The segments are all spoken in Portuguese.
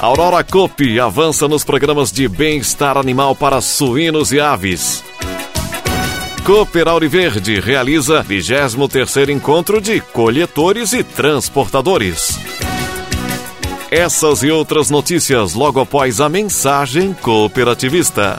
Aurora Coop avança nos programas de bem-estar animal para suínos e aves. Cooper Auriverde realiza 23º encontro de colhetores e transportadores. Essas e outras notícias logo após a mensagem cooperativista.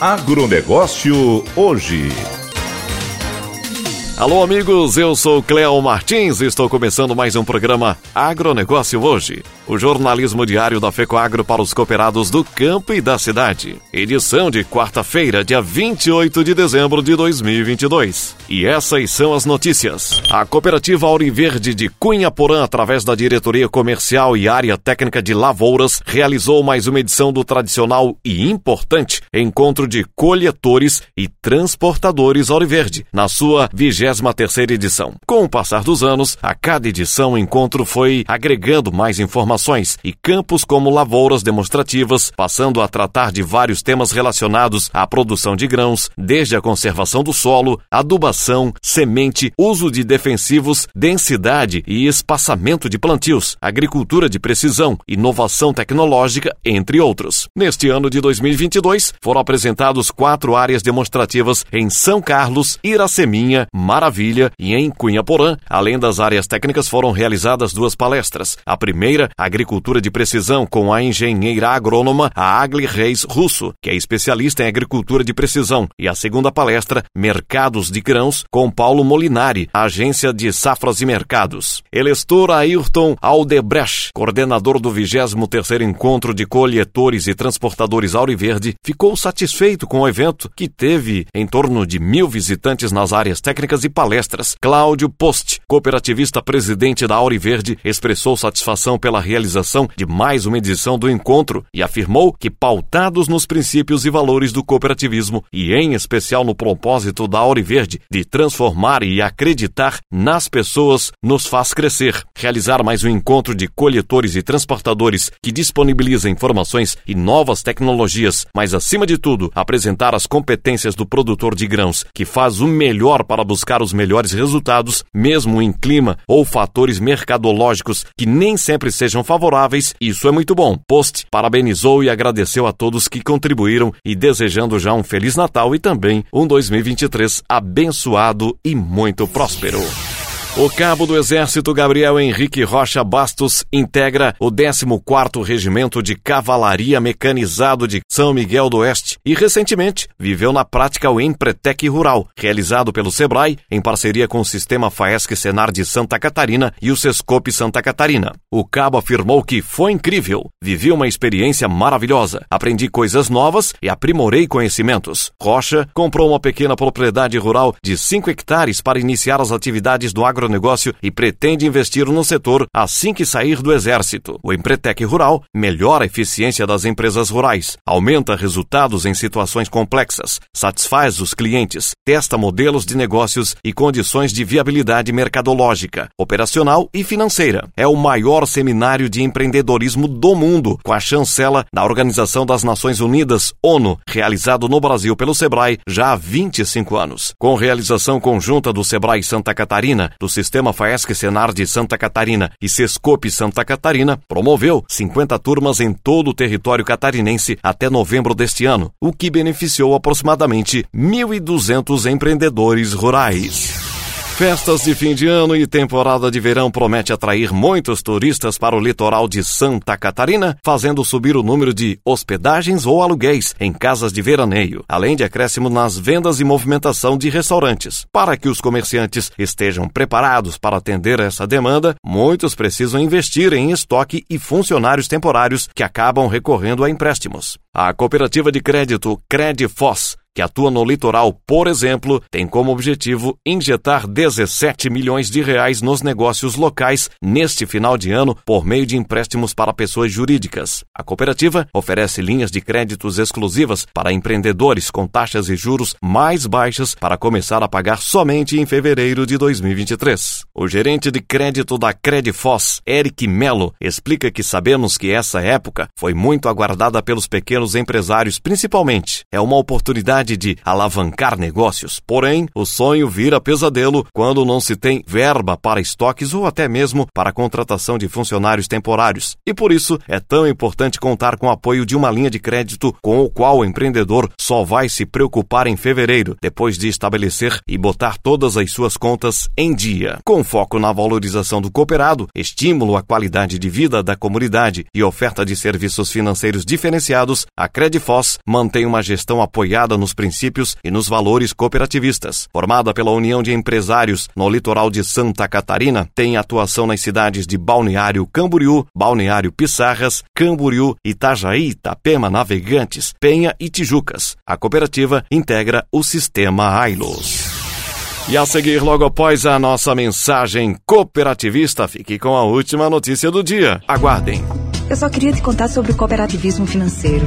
Agronegócio hoje. Alô, amigos, eu sou Cléo Martins e estou começando mais um programa Agronegócio Hoje, o jornalismo diário da FECOAGRO para os cooperados do campo e da cidade. Edição de quarta-feira, dia 28 de dezembro de 2022. E essas são as notícias. A cooperativa Auriverde de Cunha Porã, através da Diretoria Comercial e Área Técnica de Lavouras, realizou mais uma edição do tradicional e importante encontro de colhetores e transportadores Auriverde, na sua vigésima 23ª edição. Com o passar dos anos, a cada edição o encontro foi agregando mais informações e campos como lavouras demonstrativas, passando a tratar de vários temas relacionados à produção de grãos, desde a conservação do solo, adubação, semente, uso de defensivos, densidade e espaçamento de plantios, agricultura de precisão, inovação tecnológica, entre outros. Neste ano de 2022, foram apresentados quatro áreas demonstrativas em São Carlos, Iraceminha, Maravilha e em Cunhaporã. Além das áreas técnicas, foram realizadas duas palestras. A primeira, Agricultura de Precisão, com a engenheira agrônoma Agli Reis Russo, que é especialista em agricultura de precisão. E a segunda palestra, Mercados de Grãos, com Paulo Molinari, agência de safras e mercados. Elestor Ayrton Aldebrecht, coordenador do 23º Encontro de Colhetores e Transportadores Auriverde, ficou satisfeito com o evento, que teve em torno de mil visitantes nas áreas técnicas e palestras. Cláudio Post, cooperativista presidente da Auriverde, expressou satisfação pela realização de mais uma edição do encontro e afirmou que, pautados nos princípios e valores do cooperativismo e, em especial, no propósito da Auriverde de transformar e acreditar nas pessoas, nos faz crescer. Realizar mais um encontro de coletores e transportadores que disponibiliza informações e novas tecnologias, mas, acima de tudo, apresentar as competências do produtor de grãos, que faz o melhor para buscar os melhores resultados, mesmo em clima ou fatores mercadológicos que nem sempre sejam favoráveis, isso é muito bom. Post parabenizou e agradeceu a todos que contribuíram e desejando já um Feliz Natal e também um 2023 abençoado e muito próspero. O cabo do Exército Gabriel Henrique Rocha Bastos integra o 14º Regimento de Cavalaria Mecanizado de São Miguel do Oeste e recentemente viveu na prática o Empretec Rural, realizado pelo Sebrae em parceria com o Sistema Faesc Senar de Santa Catarina e o Sescope Santa Catarina. O cabo afirmou que foi incrível, vivi uma experiência maravilhosa, aprendi coisas novas e aprimorei conhecimentos. Rocha comprou uma pequena propriedade rural de 5 hectares para iniciar as atividades do agro agronegócio e pretende investir no setor assim que sair do Exército. O Empretec Rural melhora a eficiência das empresas rurais, aumenta resultados em situações complexas, satisfaz os clientes, testa modelos de negócios e condições de viabilidade mercadológica, operacional e financeira. É o maior seminário de empreendedorismo do mundo, com a chancela da Organização das Nações Unidas, ONU, realizado no Brasil pelo Sebrae já há 25 anos. Com realização conjunta do Sebrae Santa Catarina, do Sistema Faesc Senar de Santa Catarina e Sescope Santa Catarina, promoveu 50 turmas em todo o território catarinense até novembro deste ano, o que beneficiou aproximadamente 1.200 empreendedores rurais. Festas de fim de ano e temporada de verão promete atrair muitos turistas para o litoral de Santa Catarina, fazendo subir o número de hospedagens ou aluguéis em casas de veraneio, além de acréscimo nas vendas e movimentação de restaurantes. Para que os comerciantes estejam preparados para atender essa demanda, muitos precisam investir em estoque e funcionários temporários que acabam recorrendo a empréstimos. A cooperativa de crédito Credifos que atua no litoral, por exemplo, tem como objetivo injetar 17 milhões de reais nos negócios locais neste final de ano por meio de empréstimos para pessoas jurídicas. A cooperativa oferece linhas de créditos exclusivas para empreendedores com taxas e juros mais baixas para começar a pagar somente em fevereiro de 2023. O gerente de crédito da Credifos, Eric Melo, explica que sabemos que essa época foi muito aguardada pelos pequenos empresários, principalmente. É uma oportunidade de alavancar negócios. Porém, o sonho vira pesadelo quando não se tem verba para estoques ou até mesmo para a contratação de funcionários temporários. E por isso é tão importante contar com o apoio de uma linha de crédito com o qual o empreendedor só vai se preocupar em fevereiro, depois de estabelecer e botar todas as suas contas em dia. Com foco na valorização do cooperado, estímulo à qualidade de vida da comunidade e oferta de serviços financeiros diferenciados, a Credifos mantém uma gestão apoiada nos princípios e nos valores cooperativistas. Formada pela União de Empresários no litoral de Santa Catarina, tem atuação nas cidades de Balneário Camboriú, Balneário Pissarras, Camboriú, Itajaí, Itapema, Navegantes, Penha e Tijucas. A cooperativa integra o sistema AILOS. E a seguir, logo após a nossa mensagem cooperativista, fique com a última notícia do dia. Aguardem. Eu só queria te contar sobre o cooperativismo financeiro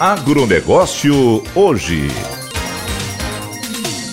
Agronegócio hoje.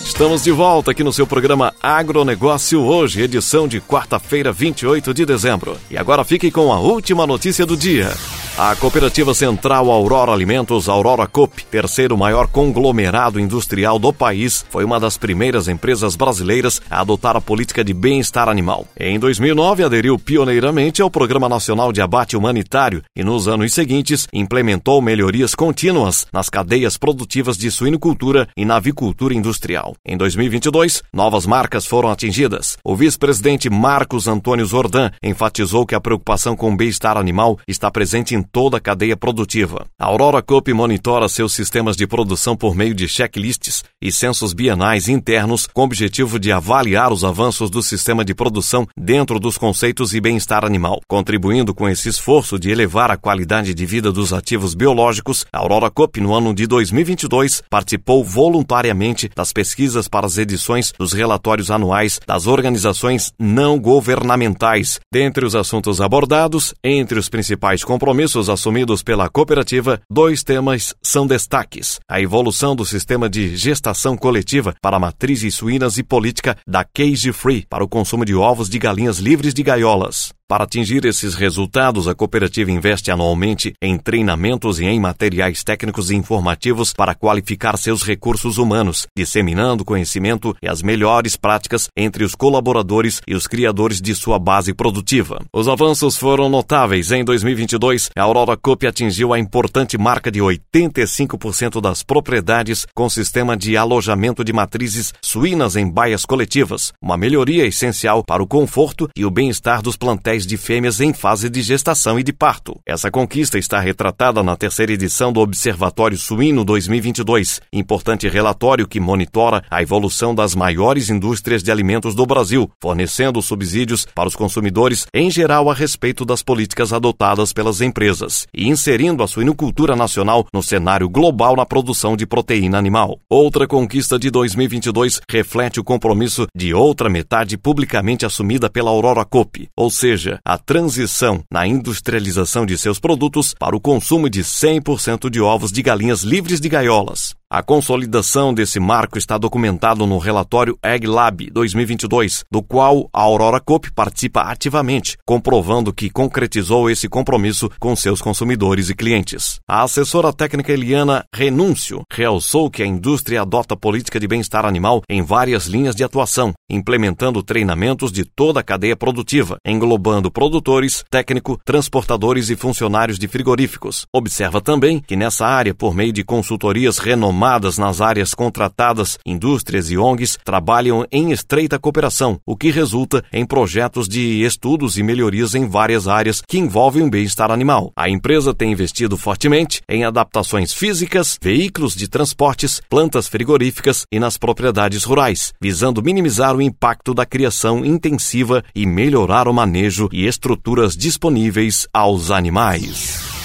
Estamos de volta aqui no seu programa Agronegócio hoje, edição de quarta-feira, 28 de dezembro. E agora fique com a última notícia do dia. A Cooperativa Central Aurora Alimentos, Aurora Coop, terceiro maior conglomerado industrial do país, foi uma das primeiras empresas brasileiras a adotar a política de bem-estar animal. Em 2009, aderiu pioneiramente ao Programa Nacional de Abate Humanitário e, nos anos seguintes, implementou melhorias contínuas nas cadeias produtivas de suinocultura e navicultura industrial. Em 2022, novas marcas foram atingidas. O vice-presidente Marcos Antônio Zordan enfatizou que a preocupação com o bem-estar animal está presente em toda a cadeia produtiva. A Aurora Coop monitora seus sistemas de produção por meio de checklists e censos bienais internos com o objetivo de avaliar os avanços do sistema de produção dentro dos conceitos e bem-estar animal. Contribuindo com esse esforço de elevar a qualidade de vida dos ativos biológicos, a Aurora Coop, no ano de 2022, participou voluntariamente das pesquisas para as edições dos relatórios anuais das organizações não governamentais. Dentre os assuntos abordados, entre os principais compromissos assumidos pela cooperativa, dois temas são destaques: a evolução do sistema de gestação coletiva para matrizes suínas e política da cage free para o consumo de ovos de galinhas livres de gaiolas. Para atingir esses resultados, a cooperativa investe anualmente em treinamentos e em materiais técnicos e informativos para qualificar seus recursos humanos, disseminando conhecimento e as melhores práticas entre os colaboradores e os criadores de sua base produtiva. Os avanços foram notáveis. Em 2022, a Aurora Coop atingiu a importante marca de 85% das propriedades com sistema de alojamento de matrizes suínas em baias coletivas, uma melhoria essencial para o conforto e o bem-estar dos plantéis de fêmeas em fase de gestação e de parto. Essa conquista está retratada na terceira edição do Observatório Suíno 2022, importante relatório que monitora a evolução das maiores indústrias de alimentos do Brasil, fornecendo subsídios para os consumidores em geral a respeito das políticas adotadas pelas empresas e inserindo a suinocultura nacional no cenário global na produção de proteína animal. Outra conquista de 2022 reflete o compromisso de outra metade publicamente assumida pela Aurora Coop, ou seja, a transição na industrialização de seus produtos para o consumo de 100% de ovos de galinhas livres de gaiolas. A consolidação desse marco está documentado no relatório Egg Lab 2022, do qual a Aurora Coop participa ativamente, comprovando que concretizou esse compromisso com seus consumidores e clientes. A assessora técnica Eliana Renúncio realçou que a indústria adota política de bem-estar animal em várias linhas de atuação, implementando treinamentos de toda a cadeia produtiva, englobando produtores, técnico, transportadores e funcionários de frigoríficos. Observa também que nessa área, por meio de consultorias renomadas, formadas nas áreas contratadas, indústrias e ONGs trabalham em estreita cooperação, o que resulta em projetos de estudos e melhorias em várias áreas que envolvem o bem-estar animal. A empresa tem investido fortemente em adaptações físicas, veículos de transportes, plantas frigoríficas e nas propriedades rurais, visando minimizar o impacto da criação intensiva e melhorar o manejo e estruturas disponíveis aos animais.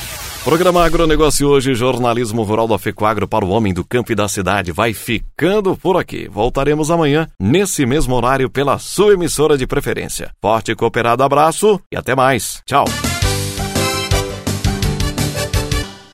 Programa Agronegócio hoje, jornalismo rural da Fecoagro para o homem do campo e da cidade vai ficando por aqui. Voltaremos amanhã, nesse mesmo horário, pela sua emissora de preferência. Forte e cooperado abraço e até mais. Tchau.